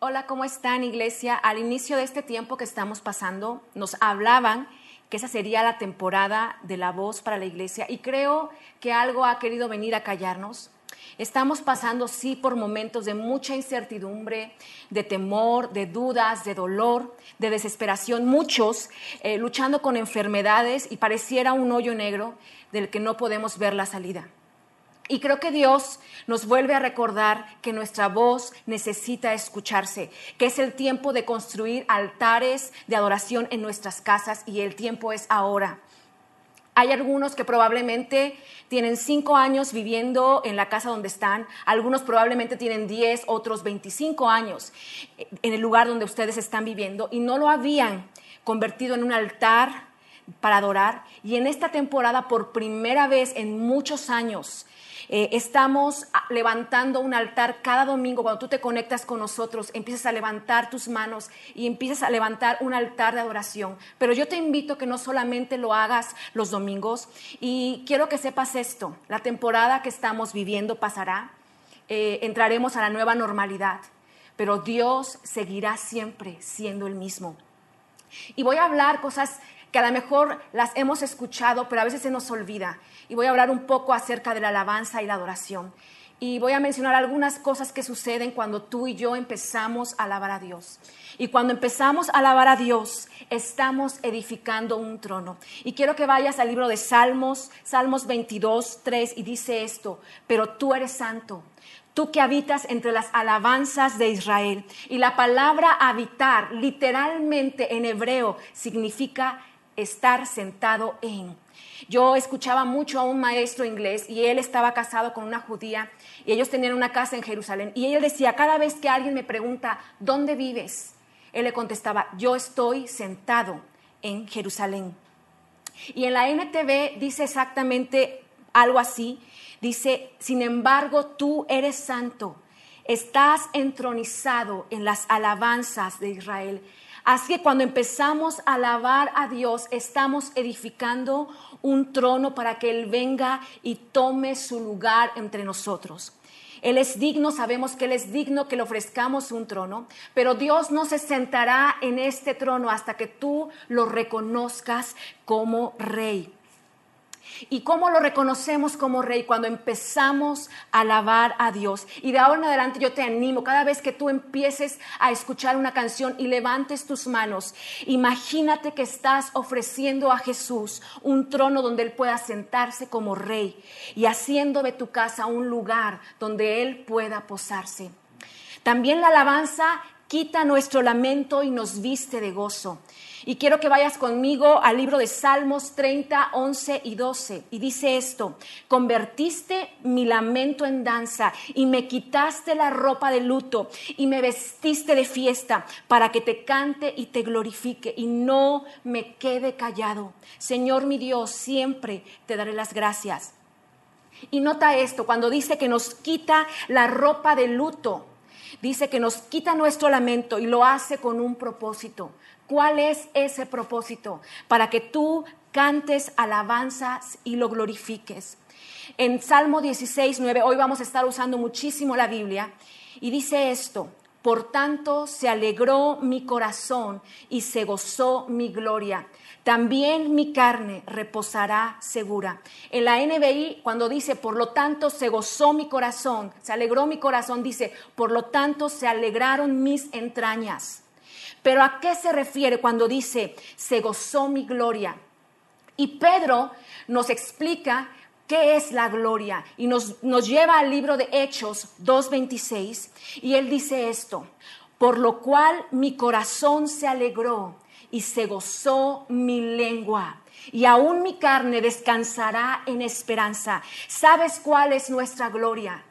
Hola, ¿cómo están iglesia? Al inicio de este tiempo que estamos pasando, nos hablaban que esa sería la temporada de la voz para la iglesia y creo que algo ha querido venir a callarnos. Estamos pasando, sí, por momentos de mucha incertidumbre, de temor, de dudas, de dolor, de desesperación, muchos eh, luchando con enfermedades y pareciera un hoyo negro del que no podemos ver la salida. Y creo que Dios nos vuelve a recordar que nuestra voz necesita escucharse, que es el tiempo de construir altares de adoración en nuestras casas y el tiempo es ahora. Hay algunos que probablemente tienen cinco años viviendo en la casa donde están, algunos probablemente tienen diez, otros veinticinco años en el lugar donde ustedes están viviendo y no lo habían convertido en un altar para adorar. Y en esta temporada, por primera vez en muchos años, eh, estamos levantando un altar cada domingo. Cuando tú te conectas con nosotros, empiezas a levantar tus manos y empiezas a levantar un altar de adoración. Pero yo te invito que no solamente lo hagas los domingos. Y quiero que sepas esto. La temporada que estamos viviendo pasará. Eh, entraremos a la nueva normalidad. Pero Dios seguirá siempre siendo el mismo. Y voy a hablar cosas que a lo mejor las hemos escuchado, pero a veces se nos olvida. Y voy a hablar un poco acerca de la alabanza y la adoración. Y voy a mencionar algunas cosas que suceden cuando tú y yo empezamos a alabar a Dios. Y cuando empezamos a alabar a Dios, estamos edificando un trono. Y quiero que vayas al libro de Salmos, Salmos 22, 3, y dice esto, pero tú eres santo, tú que habitas entre las alabanzas de Israel. Y la palabra habitar, literalmente en hebreo, significa estar sentado en. Yo escuchaba mucho a un maestro inglés y él estaba casado con una judía y ellos tenían una casa en Jerusalén. Y él decía, cada vez que alguien me pregunta, ¿dónde vives? Él le contestaba, yo estoy sentado en Jerusalén. Y en la NTV dice exactamente algo así. Dice, sin embargo, tú eres santo, estás entronizado en las alabanzas de Israel. Así que cuando empezamos a alabar a Dios, estamos edificando un trono para que Él venga y tome su lugar entre nosotros. Él es digno, sabemos que Él es digno que le ofrezcamos un trono, pero Dios no se sentará en este trono hasta que tú lo reconozcas como rey. ¿Y cómo lo reconocemos como rey? Cuando empezamos a alabar a Dios. Y de ahora en adelante yo te animo, cada vez que tú empieces a escuchar una canción y levantes tus manos, imagínate que estás ofreciendo a Jesús un trono donde Él pueda sentarse como rey y haciendo de tu casa un lugar donde Él pueda posarse. También la alabanza quita nuestro lamento y nos viste de gozo. Y quiero que vayas conmigo al libro de Salmos 30, 11 y 12. Y dice esto, convertiste mi lamento en danza y me quitaste la ropa de luto y me vestiste de fiesta para que te cante y te glorifique y no me quede callado. Señor mi Dios, siempre te daré las gracias. Y nota esto, cuando dice que nos quita la ropa de luto, dice que nos quita nuestro lamento y lo hace con un propósito. ¿Cuál es ese propósito? Para que tú cantes alabanzas y lo glorifiques. En Salmo 16, 9, hoy vamos a estar usando muchísimo la Biblia, y dice esto, por tanto se alegró mi corazón y se gozó mi gloria. También mi carne reposará segura. En la NBI, cuando dice, por lo tanto se gozó mi corazón, se alegró mi corazón, dice, por lo tanto se alegraron mis entrañas. Pero ¿a qué se refiere cuando dice, se gozó mi gloria? Y Pedro nos explica qué es la gloria y nos, nos lleva al libro de Hechos 2.26 y él dice esto, por lo cual mi corazón se alegró y se gozó mi lengua. Y aún mi carne descansará en esperanza. ¿Sabes cuál es nuestra gloria?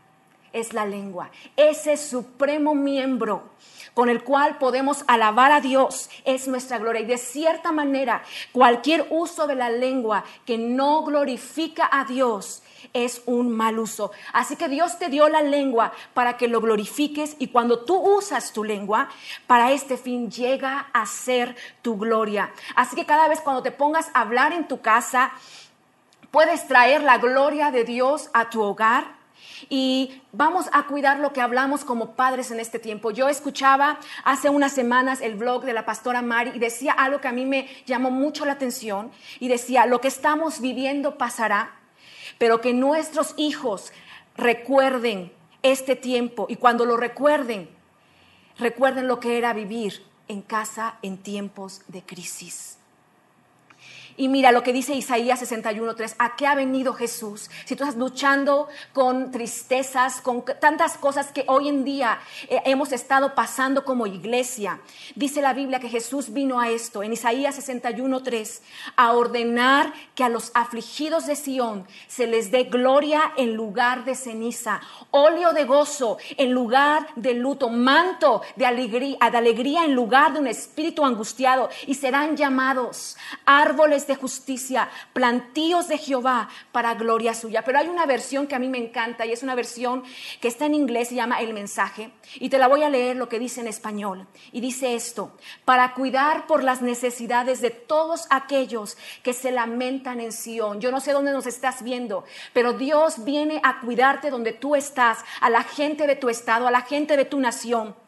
Es la lengua, ese supremo miembro con el cual podemos alabar a Dios es nuestra gloria. Y de cierta manera, cualquier uso de la lengua que no glorifica a Dios es un mal uso. Así que Dios te dio la lengua para que lo glorifiques y cuando tú usas tu lengua, para este fin llega a ser tu gloria. Así que cada vez cuando te pongas a hablar en tu casa, puedes traer la gloria de Dios a tu hogar y vamos a cuidar lo que hablamos como padres en este tiempo. Yo escuchaba hace unas semanas el blog de la pastora Mari y decía algo que a mí me llamó mucho la atención y decía, lo que estamos viviendo pasará, pero que nuestros hijos recuerden este tiempo y cuando lo recuerden, recuerden lo que era vivir en casa en tiempos de crisis. Y mira lo que dice Isaías 61.3, ¿a qué ha venido Jesús? Si tú estás luchando con tristezas, con tantas cosas que hoy en día eh, hemos estado pasando como iglesia, dice la Biblia que Jesús vino a esto, en Isaías 61.3, a ordenar que a los afligidos de Sión se les dé gloria en lugar de ceniza, óleo de gozo en lugar de luto, manto de alegría, de alegría en lugar de un espíritu angustiado, y serán llamados árboles de justicia, plantíos de Jehová para gloria suya. Pero hay una versión que a mí me encanta y es una versión que está en inglés, se llama El mensaje. Y te la voy a leer lo que dice en español. Y dice esto, para cuidar por las necesidades de todos aquellos que se lamentan en Sión. Yo no sé dónde nos estás viendo, pero Dios viene a cuidarte donde tú estás, a la gente de tu estado, a la gente de tu nación.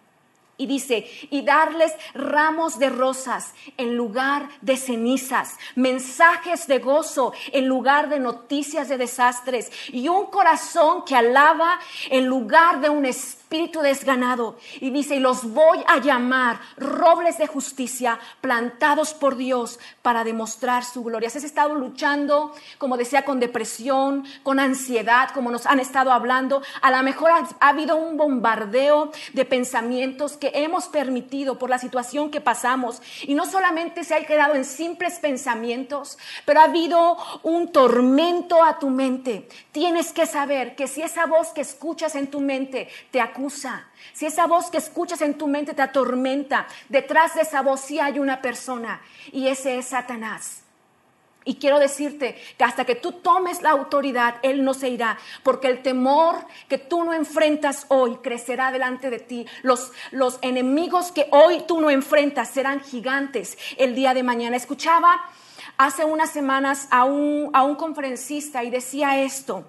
Y dice, y darles ramos de rosas en lugar de cenizas, mensajes de gozo en lugar de noticias de desastres, y un corazón que alaba en lugar de un espíritu espíritu desganado. Y dice, y los voy a llamar robles de justicia plantados por Dios para demostrar su gloria. has estado luchando, como decía, con depresión, con ansiedad, como nos han estado hablando. A lo mejor ha, ha habido un bombardeo de pensamientos que hemos permitido por la situación que pasamos. Y no solamente se ha quedado en simples pensamientos, pero ha habido un tormento a tu mente. Tienes que saber que si esa voz que escuchas en tu mente te si esa voz que escuchas en tu mente te atormenta, detrás de esa voz sí hay una persona y ese es Satanás. Y quiero decirte que hasta que tú tomes la autoridad, Él no se irá, porque el temor que tú no enfrentas hoy crecerá delante de ti. Los, los enemigos que hoy tú no enfrentas serán gigantes el día de mañana. Escuchaba hace unas semanas a un, a un conferencista y decía esto.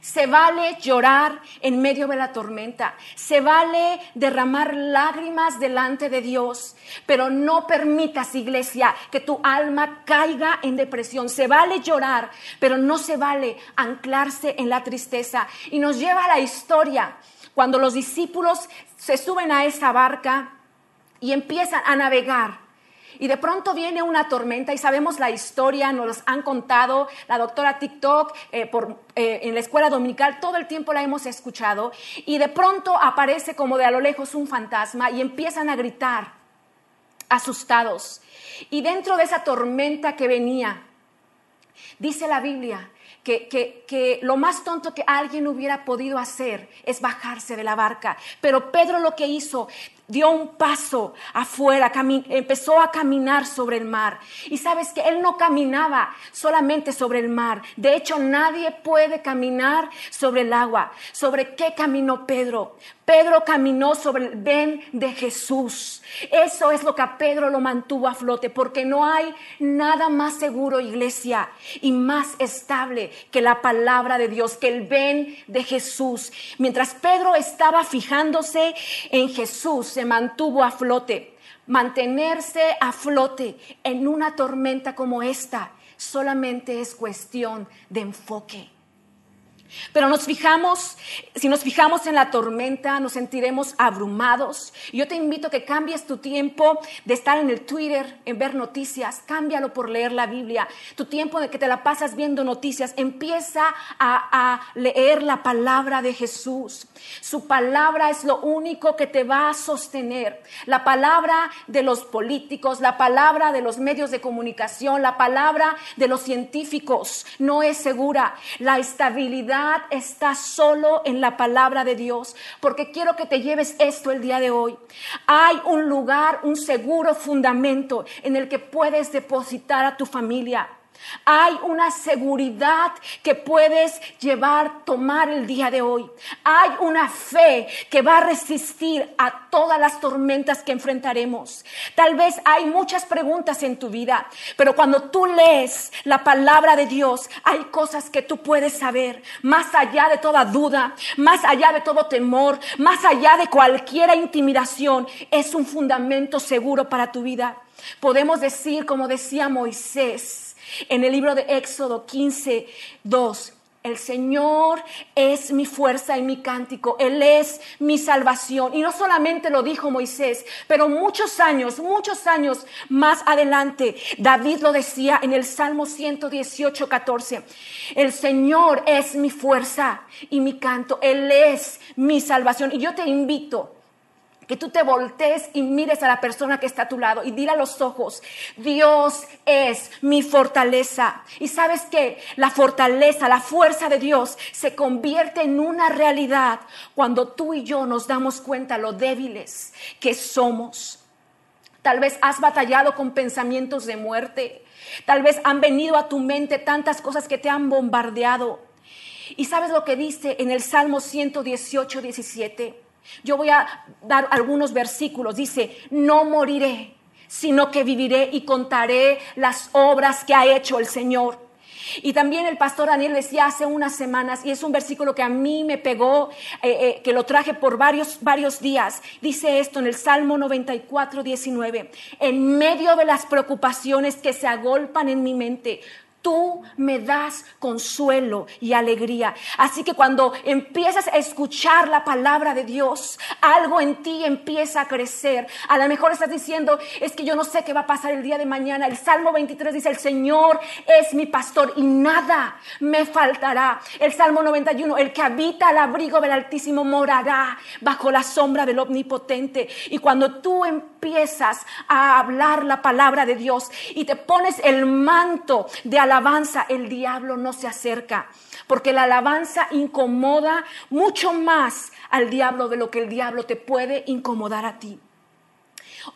Se vale llorar en medio de la tormenta. Se vale derramar lágrimas delante de Dios. Pero no permitas, iglesia, que tu alma caiga en depresión. Se vale llorar, pero no se vale anclarse en la tristeza. Y nos lleva a la historia cuando los discípulos se suben a esa barca y empiezan a navegar. Y de pronto viene una tormenta y sabemos la historia, nos han contado la doctora TikTok eh, eh, en la escuela dominical, todo el tiempo la hemos escuchado. Y de pronto aparece como de a lo lejos un fantasma y empiezan a gritar, asustados. Y dentro de esa tormenta que venía, dice la Biblia que, que, que, lo más tonto que alguien hubiera podido hacer es bajarse de la barca. Pero Pedro lo que hizo, dio un paso afuera, empezó a caminar sobre el mar. Y sabes que él no caminaba solamente sobre el mar. De hecho, nadie puede caminar sobre el agua. ¿Sobre qué caminó Pedro? Pedro caminó sobre el ven de Jesús. Eso es lo que a Pedro lo mantuvo a flote, porque no hay nada más seguro, iglesia, y más estable que la palabra de Dios, que el ven de Jesús. Mientras Pedro estaba fijándose en Jesús, se mantuvo a flote. Mantenerse a flote en una tormenta como esta solamente es cuestión de enfoque. Pero nos fijamos, si nos fijamos en la tormenta, nos sentiremos abrumados. Yo te invito a que cambies tu tiempo de estar en el Twitter, en ver noticias, cámbialo por leer la Biblia. Tu tiempo de que te la pasas viendo noticias, empieza a, a leer la palabra de Jesús. Su palabra es lo único que te va a sostener. La palabra de los políticos, la palabra de los medios de comunicación, la palabra de los científicos no es segura. La estabilidad está solo en la palabra de Dios, porque quiero que te lleves esto el día de hoy. Hay un lugar, un seguro fundamento en el que puedes depositar a tu familia. Hay una seguridad que puedes llevar, tomar el día de hoy. Hay una fe que va a resistir a todas las tormentas que enfrentaremos. Tal vez hay muchas preguntas en tu vida, pero cuando tú lees la palabra de Dios, hay cosas que tú puedes saber, más allá de toda duda, más allá de todo temor, más allá de cualquier intimidación. Es un fundamento seguro para tu vida. Podemos decir, como decía Moisés, en el libro de Éxodo 15, 2, el Señor es mi fuerza y mi cántico, Él es mi salvación. Y no solamente lo dijo Moisés, pero muchos años, muchos años más adelante, David lo decía en el Salmo 118, 14. El Señor es mi fuerza y mi canto, Él es mi salvación. Y yo te invito que tú te voltees y mires a la persona que está a tu lado y dile a los ojos, Dios es mi fortaleza. Y sabes que la fortaleza, la fuerza de Dios se convierte en una realidad cuando tú y yo nos damos cuenta lo débiles que somos. Tal vez has batallado con pensamientos de muerte. Tal vez han venido a tu mente tantas cosas que te han bombardeado. Y sabes lo que dice en el Salmo 118, 17. Yo voy a dar algunos versículos. Dice, no moriré, sino que viviré y contaré las obras que ha hecho el Señor. Y también el pastor Daniel decía hace unas semanas, y es un versículo que a mí me pegó, eh, eh, que lo traje por varios, varios días. Dice esto en el Salmo 94, 19. En medio de las preocupaciones que se agolpan en mi mente, Tú me das consuelo y alegría. Así que cuando empiezas a escuchar la palabra de Dios, algo en ti empieza a crecer. A lo mejor estás diciendo, es que yo no sé qué va a pasar el día de mañana. El Salmo 23 dice, el Señor es mi pastor y nada me faltará. El Salmo 91, el que habita al abrigo del Altísimo morará bajo la sombra del Omnipotente. Y cuando tú empiezas a hablar la palabra de Dios y te pones el manto de alabanza, el diablo no se acerca, porque la alabanza incomoda mucho más al diablo de lo que el diablo te puede incomodar a ti.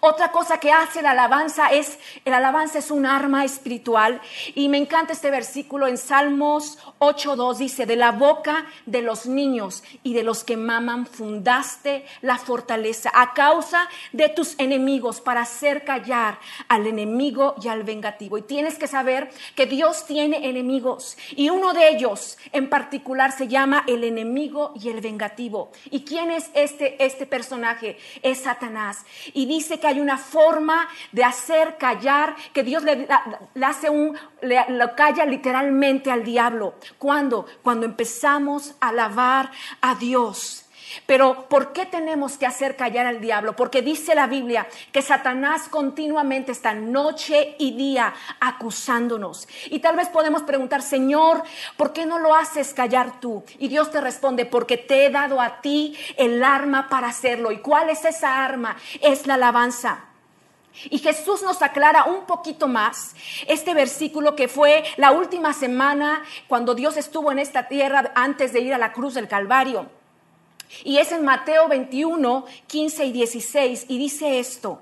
Otra cosa que hace la alabanza es, el alabanza es un arma espiritual y me encanta este versículo en Salmos 8.2 dice, de la boca de los niños y de los que maman fundaste la fortaleza a causa de tus enemigos para hacer callar al enemigo y al vengativo. Y tienes que saber que Dios tiene enemigos y uno de ellos en particular se llama el enemigo y el vengativo. ¿Y quién es este, este personaje? Es Satanás. Y dice que hay una forma de hacer callar, que Dios le, hace un, le, lo calla literalmente al diablo. ¿Cuándo? Cuando empezamos a alabar a Dios. Pero ¿por qué tenemos que hacer callar al diablo? Porque dice la Biblia que Satanás continuamente está noche y día acusándonos. Y tal vez podemos preguntar, Señor, ¿por qué no lo haces callar tú? Y Dios te responde, porque te he dado a ti el arma para hacerlo. ¿Y cuál es esa arma? Es la alabanza. Y Jesús nos aclara un poquito más este versículo que fue la última semana cuando Dios estuvo en esta tierra antes de ir a la cruz del Calvario. Y es en Mateo 21, 15 y 16 y dice esto.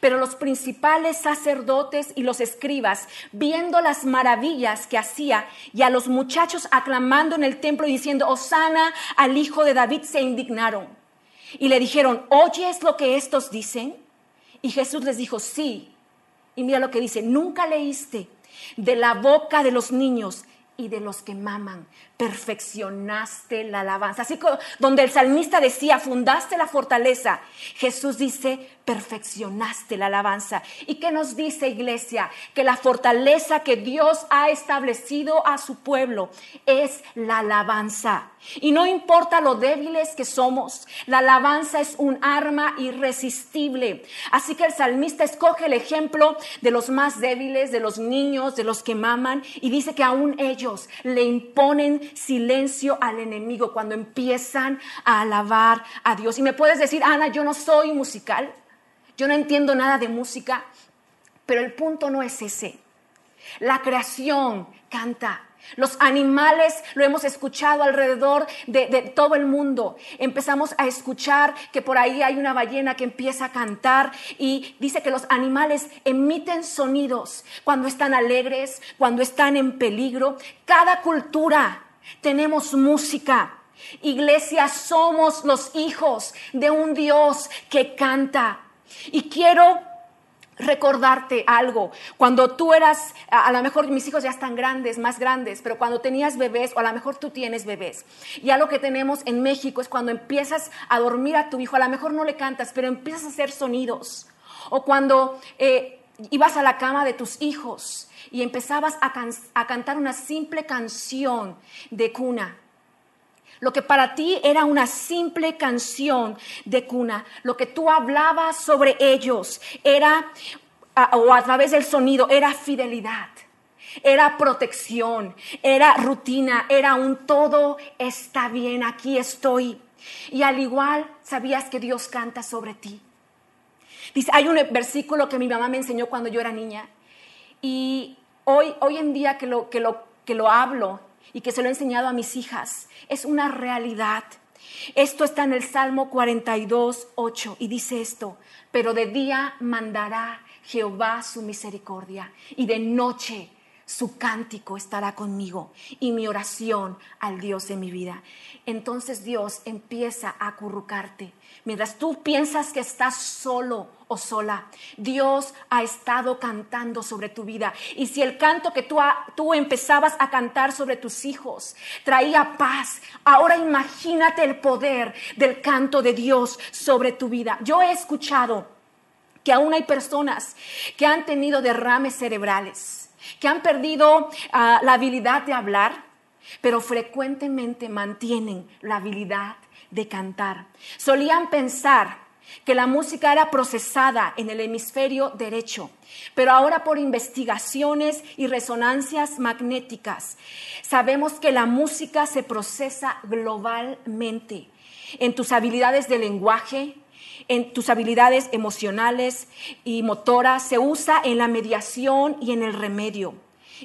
Pero los principales sacerdotes y los escribas, viendo las maravillas que hacía y a los muchachos aclamando en el templo y diciendo, Osana al hijo de David, se indignaron. Y le dijeron, ¿oyes lo que estos dicen? Y Jesús les dijo, sí. Y mira lo que dice, nunca leíste de la boca de los niños y de los que maman, perfeccionaste la alabanza. Así que donde el salmista decía, fundaste la fortaleza, Jesús dice, perfeccionaste la alabanza. ¿Y qué nos dice iglesia? Que la fortaleza que Dios ha establecido a su pueblo es la alabanza. Y no importa lo débiles que somos, la alabanza es un arma irresistible. Así que el salmista escoge el ejemplo de los más débiles, de los niños, de los que maman, y dice que aún ellos le imponen silencio al enemigo cuando empiezan a alabar a Dios. Y me puedes decir, Ana, yo no soy musical, yo no entiendo nada de música, pero el punto no es ese. La creación canta, Los animales lo hemos escuchado alrededor de, todo el mundo. Empezamos a escuchar que por ahí hay una ballena que empieza a cantar y dice que los animales emiten sonidos cuando están alegres, cuando están en peligro. Cada cultura tenemos música. Iglesia, somos los hijos de un Dios que canta. Y quiero recordarte algo. Cuando tú eras, a, lo mejor mis hijos ya están grandes, más grandes, pero cuando tenías bebés, o a lo mejor tú tienes bebés, ya lo que tenemos en México es cuando empiezas a dormir a tu hijo, a lo mejor no le cantas, pero empiezas a hacer sonidos. O cuando eh, ibas a la cama de tus hijos y empezabas a cantar una simple canción de cuna. Lo que para ti era una simple canción de cuna, lo que tú hablabas sobre ellos era, o a través del sonido, era fidelidad. Era protección, era rutina, era un todo está bien, aquí estoy. Y al igual sabías que Dios canta sobre ti. Dice, hay un versículo que mi mamá me enseñó cuando yo era niña y hoy, hoy en día que lo, que, lo, que lo hablo y que se lo he enseñado a mis hijas. Es una realidad. Esto está en el Salmo 42, 8 y dice esto, pero de día mandará Jehová su misericordia y de noche su cántico estará conmigo y mi oración al Dios de mi vida. Entonces Dios empieza a acurrucarte. Mientras tú piensas que estás solo o sola, Dios ha estado cantando sobre tu vida. Y si el canto que tú, tú empezabas a cantar sobre tus hijos traía paz, ahora imagínate el poder del canto de Dios sobre tu vida. Yo he escuchado que aún hay personas que han tenido derrames cerebrales que han perdido ah, la habilidad de hablar, pero frecuentemente mantienen la habilidad de cantar. Solían pensar que la música era procesada en el hemisferio derecho, pero ahora por investigaciones y resonancias magnéticas sabemos que la música se procesa globalmente en tus habilidades de lenguaje, en tus habilidades emocionales y motoras, se usa en la mediación y en el remedio.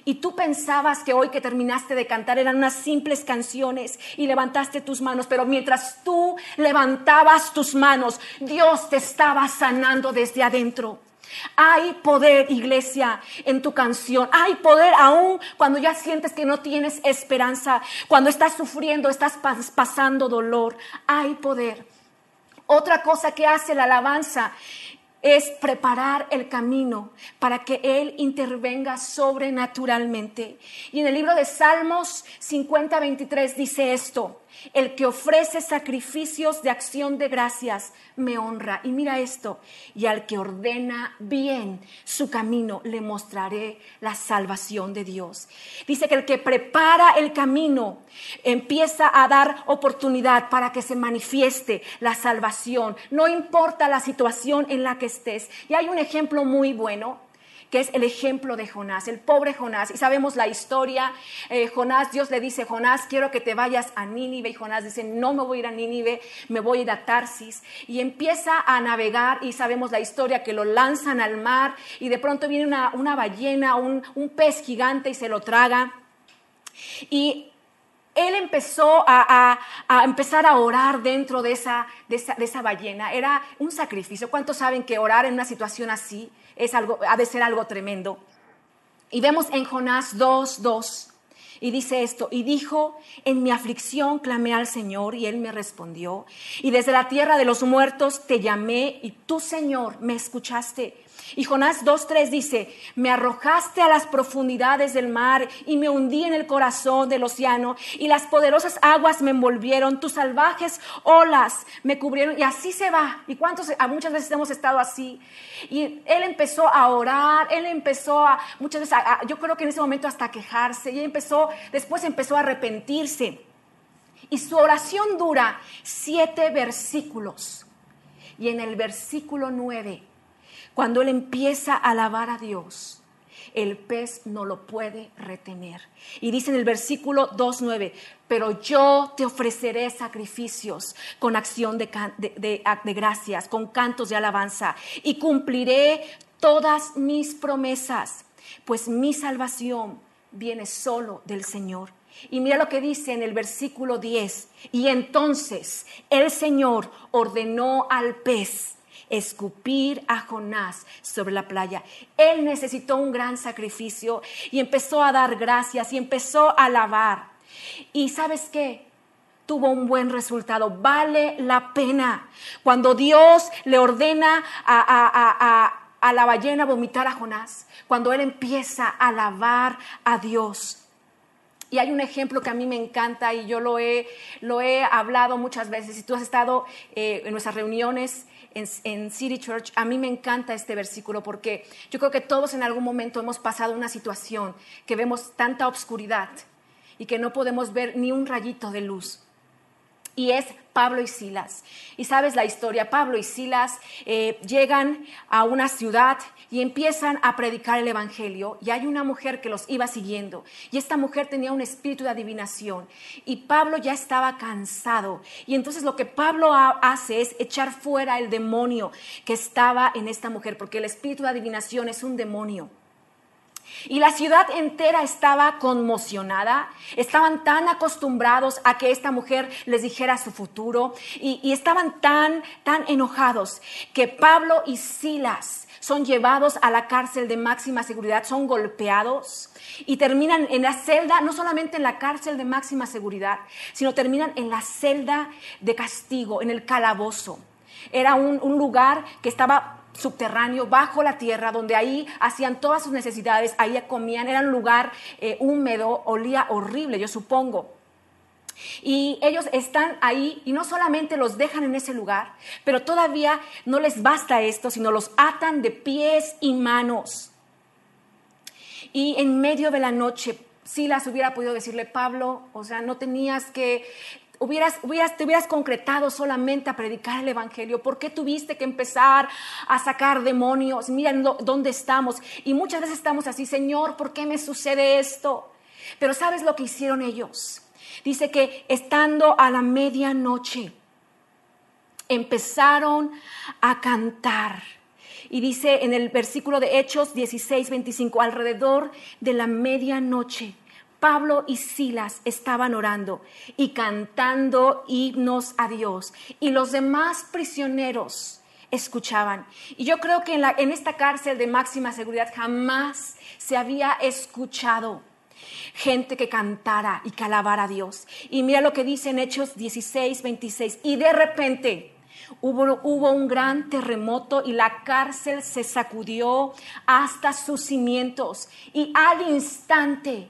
Y tú pensabas que hoy que terminaste de cantar eran unas simples canciones y levantaste tus manos, pero mientras tú levantabas tus manos, Dios te estaba sanando desde adentro. Hay poder, iglesia, en tu canción. Hay poder aún cuando ya sientes que no tienes esperanza, cuando estás sufriendo, estás pasando dolor. Hay poder. Otra cosa que hace la alabanza es preparar el camino para que Él intervenga sobrenaturalmente. Y en el libro de Salmos 50, 23 dice esto, el que ofrece sacrificios de acción de gracias me honra. Y mira esto, y al que ordena bien su camino, le mostraré la salvación de Dios. Dice que el que prepara el camino empieza a dar oportunidad para que se manifieste la salvación. No importa la situación en la que estés. Y hay un ejemplo muy bueno que es el ejemplo de Jonás, el pobre Jonás. Y sabemos la historia. Eh, Jonás, Dios le dice, Jonás, quiero que te vayas a Nínive. Y Jonás dice, no me voy a ir a Nínive, me voy a ir a Tarsis. Y empieza a navegar y sabemos la historia, que lo lanzan al mar y de pronto viene una, ballena, un, pez gigante y se lo traga. Y él empezó a, empezar a orar dentro de esa, de esa, ballena. Era un sacrificio. ¿Cuántos saben que orar en una situación así es algo, ha de ser algo tremendo. Y vemos en Jonás 2, 2, y dice esto, y dijo, en mi aflicción clamé al Señor y Él me respondió, y desde la tierra de los muertos te llamé y tú, Señor, me escuchaste. Y Jonás 2.3 dice, me arrojaste a las profundidades del mar y me hundí en el corazón del océano y las poderosas aguas me envolvieron, tus salvajes olas me cubrieron y así se va. ¿Y cuántos, muchas veces hemos estado así? Y él empezó a orar, él empezó a, muchas veces, yo creo que en ese momento hasta quejarse y empezó, después empezó a arrepentirse. Y su oración dura siete versículos. Y en el versículo nueve cuando él empieza a alabar a Dios, el pez no lo puede retener. Y dice en el versículo 2.9, pero yo te ofreceré sacrificios con acción de, de, gracias, con cantos de alabanza, y cumpliré todas mis promesas, pues mi salvación viene solo del Señor. Y mira lo que dice en el versículo 10. Y entonces el Señor ordenó al pez escupir a Jonás sobre la playa. Él necesitó un gran sacrificio y empezó a dar gracias y empezó a alabar. Y sabes qué? Tuvo un buen resultado. Vale la pena. Cuando Dios le ordena a, a la ballena vomitar a Jonás, cuando él empieza a alabar a Dios. Y hay un ejemplo que a mí me encanta y yo lo he, lo he hablado muchas veces. Si tú has estado eh, en nuestras reuniones en, City Church, a mí me encanta este versículo porque yo creo que todos en algún momento hemos pasado una situación que vemos tanta obscuridad y que no podemos ver ni un rayito de luz y es Pablo y Silas. Y sabes la historia, Pablo y Silas eh, llegan a una ciudad y empiezan a predicar el Evangelio y hay una mujer que los iba siguiendo y esta mujer tenía un espíritu de adivinación y Pablo ya estaba cansado y entonces lo que Pablo hace es echar fuera el demonio que estaba en esta mujer porque el espíritu de adivinación es un demonio. Y la ciudad entera estaba conmocionada, estaban tan acostumbrados a que esta mujer les dijera su futuro y, estaban tan, tan enojados que Pablo y Silas son llevados a la cárcel de máxima seguridad, son golpeados y terminan en la celda, no solamente en la cárcel de máxima seguridad, sino terminan en la celda de castigo, en el calabozo. Era un, lugar que estaba subterráneo, bajo la tierra, donde ahí hacían todas sus necesidades, ahí comían, era un lugar eh, húmedo, olía horrible, yo supongo. Y ellos están ahí y no solamente los dejan en ese lugar, pero todavía no les basta esto, sino los atan de pies y manos. Y en medio de la noche, Silas hubiera podido decirle, Pablo, o sea, no tenías que hubieras, hubieras, te hubieras concretado solamente a predicar el Evangelio? ¿Por qué tuviste que empezar a sacar demonios? Miren dónde estamos. Y muchas veces estamos así, Señor, ¿por qué me sucede esto? Pero ¿sabes lo que hicieron ellos? Dice que estando a la medianoche, empezaron a cantar. Y dice en el versículo de Hechos 16, 25, alrededor de la medianoche Pablo y Silas estaban orando y cantando himnos a Dios y los demás prisioneros escuchaban. Y yo creo que en, esta cárcel de máxima seguridad jamás se había escuchado gente que cantara y que alabara a Dios. Y mira lo que dice en Hechos 16, 26. Y de repente hubo un gran terremoto y la cárcel se sacudió hasta sus cimientos. Y al instante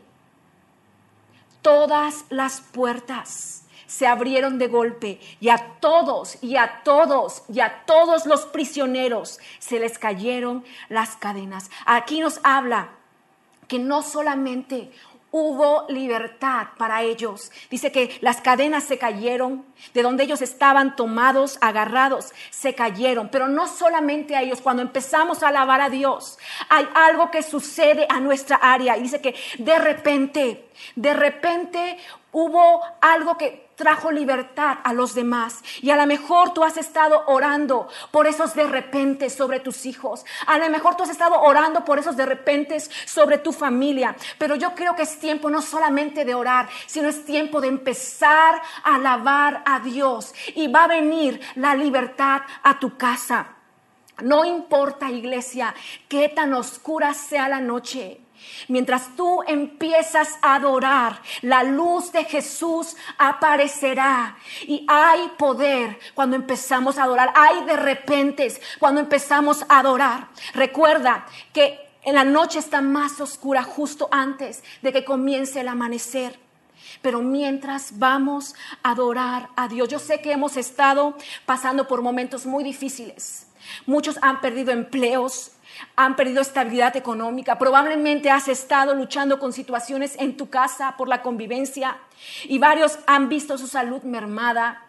todas las puertas se abrieron de golpe y a todos y a todos y a todos los prisioneros se les cayeron las cadenas. Aquí nos habla que no solamente hubo libertad para ellos. Dice que las cadenas se cayeron, de donde ellos estaban tomados, agarrados, se cayeron. Pero no solamente a ellos, cuando empezamos a alabar a Dios, hay algo que sucede a nuestra área. Y dice que de repente, de repente hubo algo que trajo libertad a los demás. Y a lo mejor tú has estado orando por esos de repente sobre tus hijos. A lo mejor tú has estado orando por esos de repente sobre tu familia. Pero yo creo que es tiempo no solamente de orar, sino es tiempo de empezar a alabar a Dios. Y va a venir la libertad a tu casa. No importa, iglesia, qué tan oscura sea la noche. Mientras tú empiezas a adorar, la luz de Jesús aparecerá. Y hay poder cuando empezamos a adorar. Hay de repente cuando empezamos a adorar. Recuerda que en la noche está más oscura justo antes de que comience el amanecer. Pero mientras vamos a adorar a Dios, yo sé que hemos estado pasando por momentos muy difíciles. Muchos han perdido empleos, han perdido estabilidad económica, probablemente has estado luchando con situaciones en tu casa por la convivencia y varios han visto su salud mermada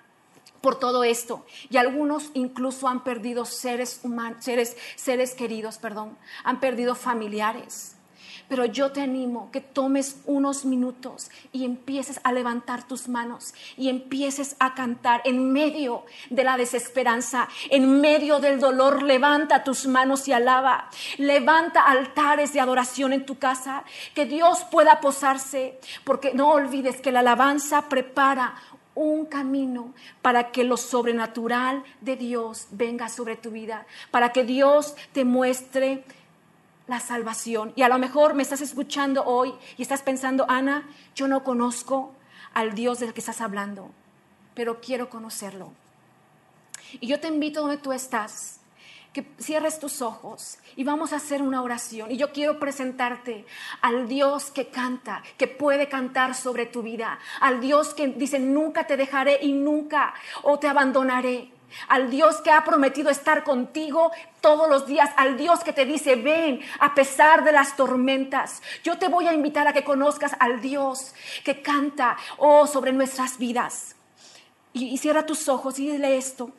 por todo esto y algunos incluso han perdido seres humanos, seres, seres queridos, perdón, han perdido familiares. Pero yo te animo que tomes unos minutos y empieces a levantar tus manos y empieces a cantar en medio de la desesperanza, en medio del dolor. Levanta tus manos y alaba. Levanta altares de adoración en tu casa, que Dios pueda posarse, porque no olvides que la alabanza prepara un camino para que lo sobrenatural de Dios venga sobre tu vida, para que Dios te muestre la salvación. Y a lo mejor me estás escuchando hoy y estás pensando, Ana, yo no conozco al Dios del que estás hablando, pero quiero conocerlo. Y yo te invito donde tú estás que cierres tus ojos y vamos a hacer una oración. Y yo quiero presentarte al Dios que canta, que puede cantar sobre tu vida, al Dios que dice, nunca te dejaré y nunca o te abandonaré. Al Dios que ha prometido estar contigo todos los días, al Dios que te dice, ven a pesar de las tormentas. Yo te voy a invitar a que conozcas al Dios que canta, oh, sobre nuestras vidas. Y, y cierra tus ojos y dile esto.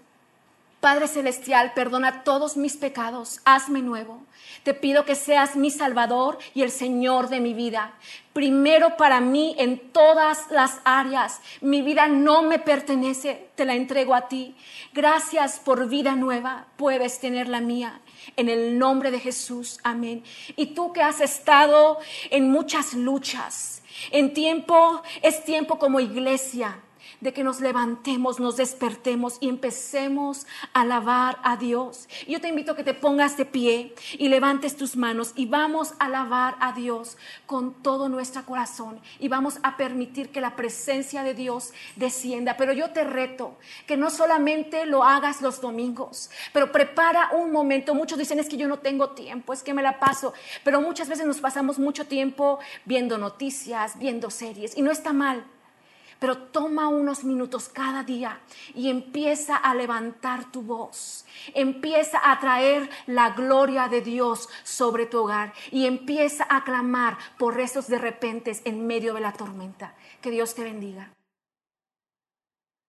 Padre Celestial, perdona todos mis pecados, hazme nuevo. Te pido que seas mi Salvador y el Señor de mi vida. Primero para mí en todas las áreas. Mi vida no me pertenece, te la entrego a ti. Gracias por vida nueva, puedes tener la mía. En el nombre de Jesús, amén. Y tú que has estado en muchas luchas, en tiempo, es tiempo como iglesia de que nos levantemos, nos despertemos y empecemos a alabar a Dios. Yo te invito a que te pongas de pie y levantes tus manos y vamos a alabar a Dios con todo nuestro corazón y vamos a permitir que la presencia de Dios descienda. Pero yo te reto que no solamente lo hagas los domingos, pero prepara un momento. Muchos dicen es que yo no tengo tiempo, es que me la paso, pero muchas veces nos pasamos mucho tiempo viendo noticias, viendo series y no está mal pero toma unos minutos cada día y empieza a levantar tu voz. Empieza a traer la gloria de Dios sobre tu hogar y empieza a clamar por rezos de repentes en medio de la tormenta. Que Dios te bendiga.